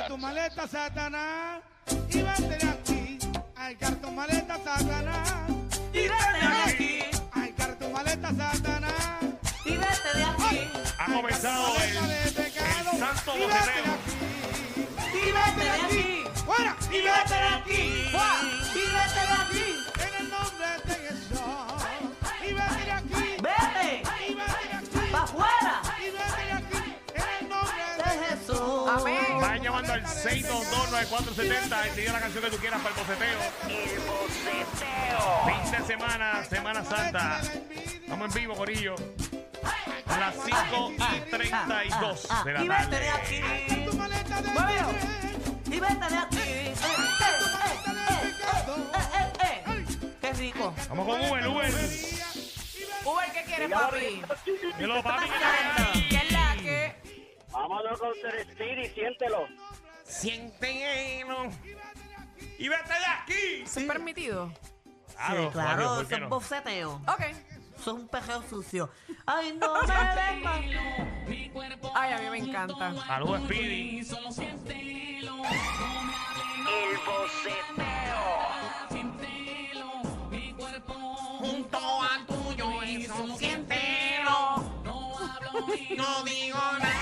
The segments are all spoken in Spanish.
Tu maleta, Satanás, y vete de aquí. Carga tu maleta, Satanás, y vete de aquí. Carga tu maleta, Satanás, y vete de aquí. ha comenzado el, Maleta de pecado, el santo y vete de aquí. Y vete de aquí. Fuera, y vete de aquí. 6229470 y sigue la canción que tú quieras para el boceteo. El boceteo. Fin de semana, Semana Santa. Estamos en vivo, Corillo. A las 5 y 32 de la Y vete de tarde. aquí. De bebé. Y vete de aquí. Eh, eh, eh. Qué rico. Vamos con Uber, Uber. Uber, ¿qué quieres, papi? Dímelo, papi, ¿qué la que? Vámonos con Speedy, siéntelo. Siéntelo. Y vete de aquí. ¿Es permitido? Claro, Claro, ¿por eso es no? boceteo. Ok. Eso es un pejeo sucio. Ay, no me des más. Ay, a mí me encanta. Saludos, Speedy. El boceteo. Junto al tuyo, eso siéntelo. No digo nada,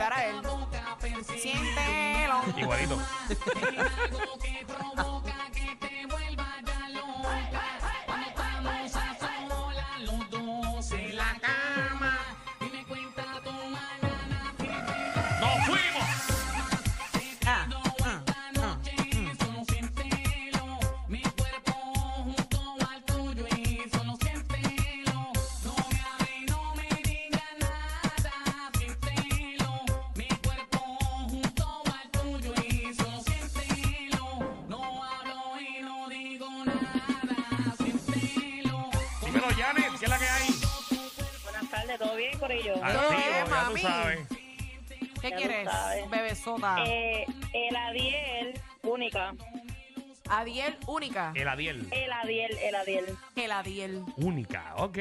imitar a él. Siéntelo. Igualito. Corillo? Activo, bien, ya tú mami. sabes. ¿Qué Ya quieres, sabes. bebesota? Eh, el Adiel, única. Adiel única. El Adiel. El Adiel, el Adiel. El Adiel. Única, ok.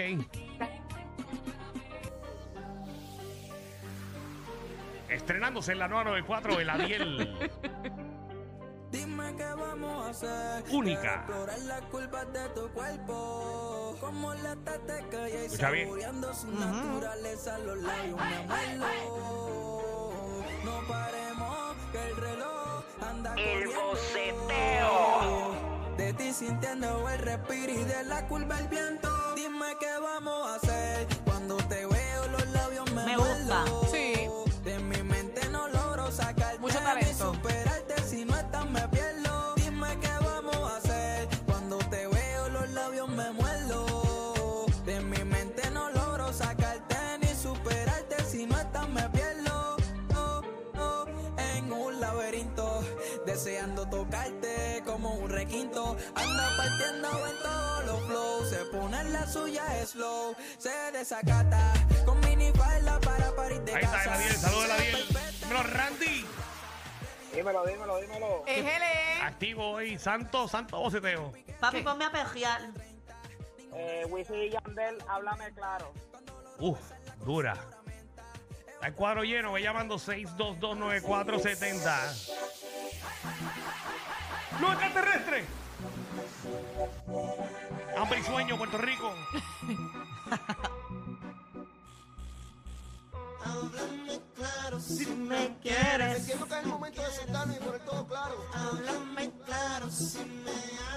Estrenándose en la 994, el Adiel. Qué vamos a hacer. Única. Explorar las curvas de tu cuerpo. Como la tateca y Escucha bien. saboreando su naturaleza. Los labios me. No paremos que el reloj anda El boceteo. De ti sintiendo el respiro y de la curva el viento. Dime qué vamos a hacer. Cuando te veo los labios me, Me gusta. Sí. De mi mente no logro sacarte Mucho talento. superarte si no estás me deseando tocarte como un requinto. Anda partiendo en todos los flows. Se pone en la suya slow. Se desacata con minifalda para parir de Ahí está el casa. Adiel, saludos el Adiel. Dímelo, Randy. Dímelo, dímelo, dímelo. Es él, eh. Activo hoy, santo, santo boceteo. Papi, ponme a pejear. Eh, Wisin y Yandel, háblame claro. Uf, dura. Está el cuadro lleno, ve llamando 6229470. ¡No extraterrestre! Hambre y sueño, Puerto Rico. Si me quieres, Entiendo que es el momento de sentarnos y poner todo claro. háblame claro. Si me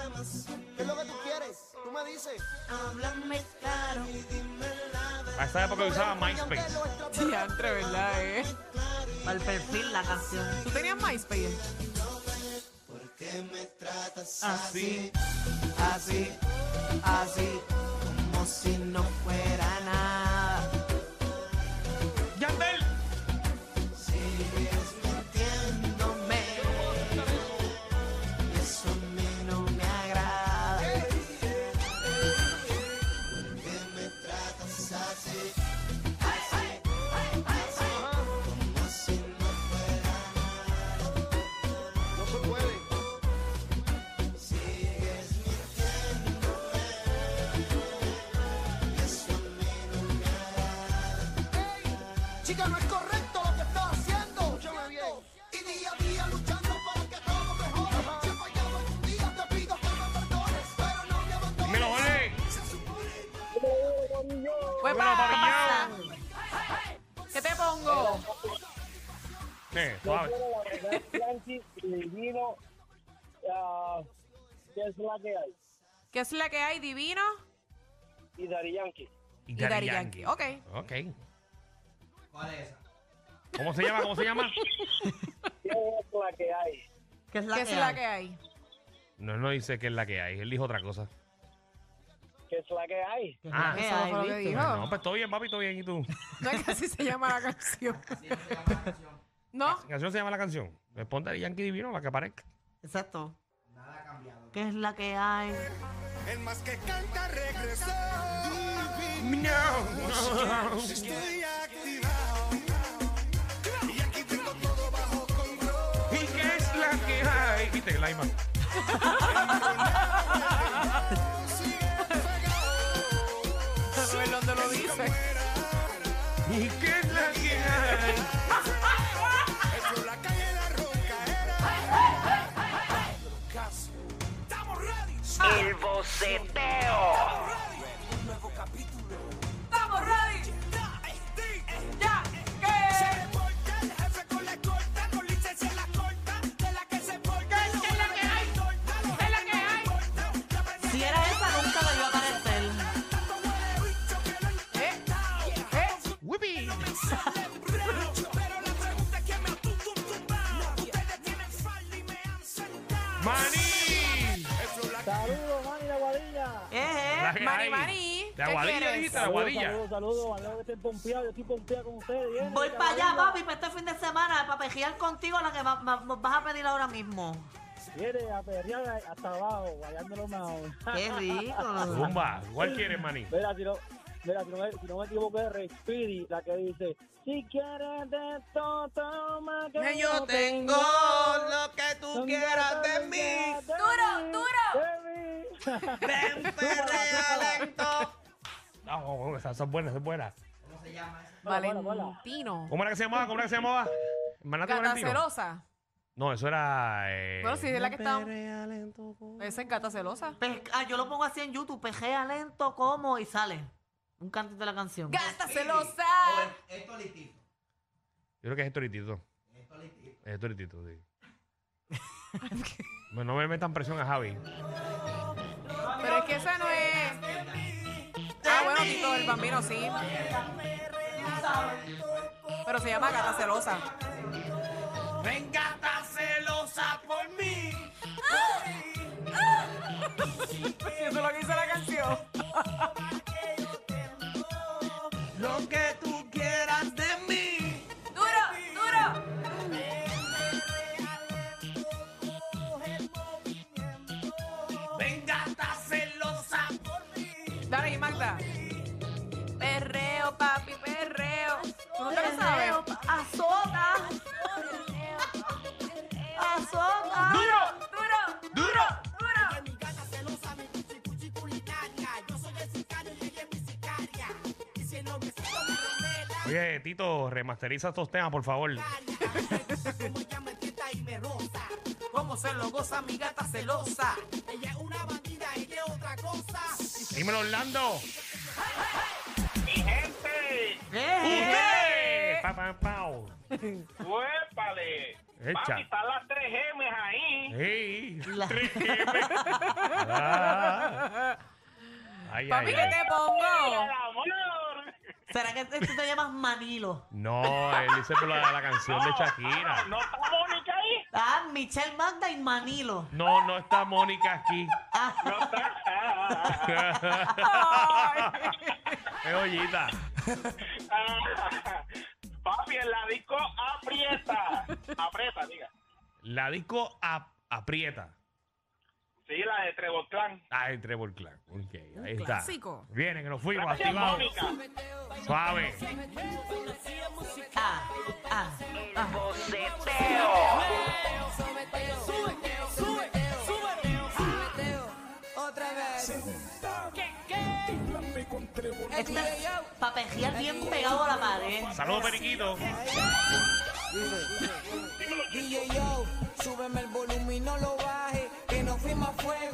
amas, ¿Qué es lo que tú quieres? Tú me dices. háblame claro. Y dime la verdad. A esa época usaba MySpace. Sí, entre, ¿verdad? Eh? Al perfil la canción. ¿Tú tenías MySpace? ¿Por me tratas así? Así, así, como si no fuera nada. Chica, no es correcto lo que estás haciendo. Escúchame bien. Y día a día luchando para que todo mejore. Si he fallado en un día, te pido que me perdones. Pero no me abandones. Me lo volé. Bueno, va, papillón. ¿Qué te pongo? Eh, suave. Yankee y Divino, ah, ¿qué es la que hay? ¿Qué es la que hay, divino? Y Dari Yankee. Y Y Daddy Yankee. Ok. Ok. ¿Cómo se llama? ¿Cómo se llama? ¿Qué es la que hay? ¿Qué es ¿Qué es la que hay? No, él no dice qué es la que hay. Él dijo otra cosa. ¿Qué es la que hay? Ah, Eso fue lo que dijo. no, pues todo bien, papi, todo bien. ¿Y tú? No es que así se llama la canción. ¿No? ¿Qué canción se llama la canción? Responde a Yankee Divino, la que aparezca. Exacto. Nada ha cambiado. ¿Qué es la que hay? El más que canta regresó. Estoy hay? ¿Viste? Laima. A ver dónde lo dice. ¿Y qué es la que hay? Eso la calle la roncaera. Estamos ready. El boceteo. ¡Maní! Saludos, Manny de Aguadilla. Eh, La eh. Mani. Mani, De ¿qué Aguadilla, dijiste, de Aguadilla. Saludos, saludos. Alegro que estén pompeados. Yo estoy pompeado con ustedes. Voy para allá, papi, para este fin de semana, para pejear contigo la que va- va- nos vas a pedir ahora mismo. Viene a perrear hasta abajo, guayándolo mejor. Qué rico. Zumba, ¿cuál quieres, Maní? Mira, si no, mira, si no, me, si no me equivoco, es Ray Speedy, la que dice: Si quieres de todo, toma que, Que yo tengo lo que tú quieras de mí. ¡Duro, duro! Ven, perrea lento. No, esa esa es buena, esa es buena. Valentino. ¿Cómo era que se llamaba? ¿Cómo era que se llamaba? ¿Manate Gata Valentino? celosa. No, eso era... Eh... Bueno, sí, es la que está. Esa es gata celosa. Pe- ah, yo lo pongo así en YouTube, pejea lento como y sale. Un cantito de la canción. ¡Gata celosa! Yo creo que es Estoritito. Es Estoritito, sí. Bueno, no me metan presión a Javi. Pero es que esa no es. Ah, bueno, Tito, el bambino sí. Pero se llama gata celosa. ¡Ven, gata celosa por mí! Eso es lo que dice la canción. Lo que tú quieras de mí. ¡Duro, duro! ¡Ven, gata celosa! Dale ahí, Magda. Oye, Tito, remasteriza estos temas, por favor. Cómo se lo goza mi gata celosa. Ella es una bandera. otra cosa. Dímelo, Orlando. Mi gente, ¡Usted! Pa, pa, pao. ¡Huépale! Echa. Papi, están las tres M's ahí. ¡Ey! La- Tres M. Ah. Ay, Papi, ay, ¿qué ay. te pongo? ¡El! ¿Será que tú te llamas Manilo? No, él dice por la, la canción de Shakira. ¿No está Mónica ahí? Ah, Michelle Magda y Manilo. No, no está Mónica aquí. Ah, No está. Es ollita. Papi, en la disco aprieta. Aprieta, diga. La disco ap- aprieta. Sí, la de Trevor Clan. Ah, el Trevor Clan. Ok, ahí está. clásico. Viene, que nos fuimos, Gracias, activados. Mónica. Suave. ah, ah, ah. Otra vez. Este es papejear bien pegado a la pared. Saludos, Periquito. DJ Que nos fuimos a fuego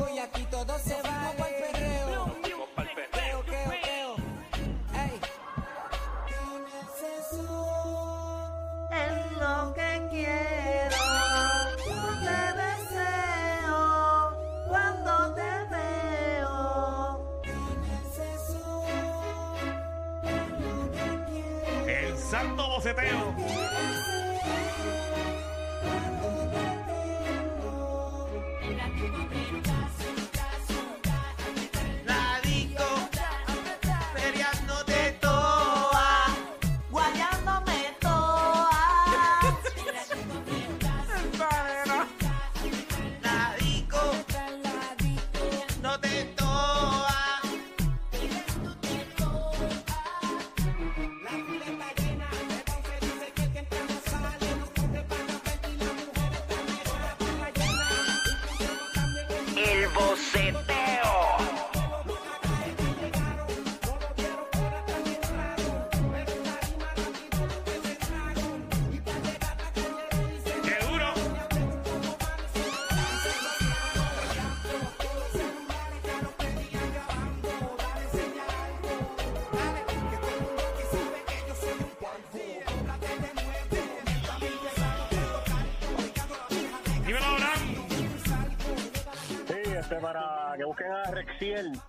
busquen a Rexiel,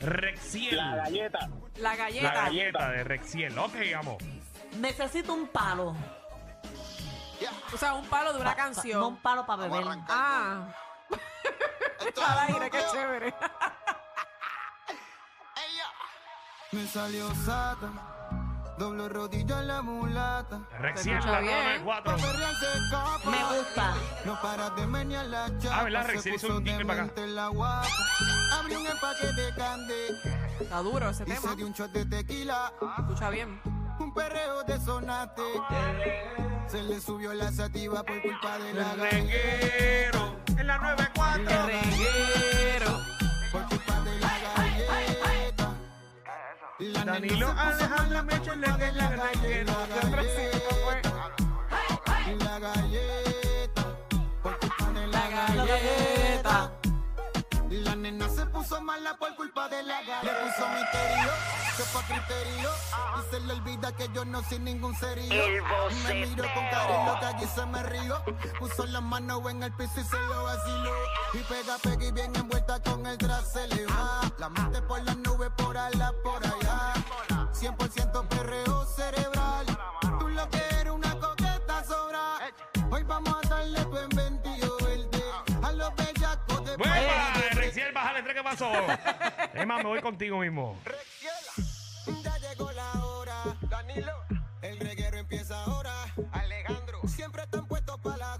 Rexiel. la galleta. La La galleta. galleta de Rexiel. Ok, vamos. Necesito un palo. O sea, un palo de una Pa- pa- canción. No un palo para beber. Ah. Al aire, qué chévere. Me salió sata, doble rodilla en la mulata. Escucha la bien. 94. Perrear se escapa. Me gusta. No para de menear la chapa. Ah, ¿verdad? se Rexiel hizo puso un jingle para acá. demente en la guapa. Abrió un empaque de cande Está duro ese y tema. se dio un shot de tequila. Escucha bien. Un perreo de sonate. Se le subió la sativa por culpa de la galleta. Reguero. En la 94. Reguero. Danilo Michel le que la. La galleta, la La galleta. La nena se puso mala por culpa de la galleta. Le puso misterio, se fue a criterio. Y se le olvida que yo no soy ningún serio. Me miro con cariño que allí se me río. Puso las manos en el piso y se lo vaciló. Y pega, pega y bien envuelta con el tras se le va. La mente por las nubes, por allá, por allá. 100% perreo cerebral. Tú lo que eres una coqueta sobra. Hoy vamos a darle tu pasó? Es más, me voy contigo mismo. Ya llegó la hora. Danilo. El reguero empieza ahora. Alejandro. Siempre están puestos para la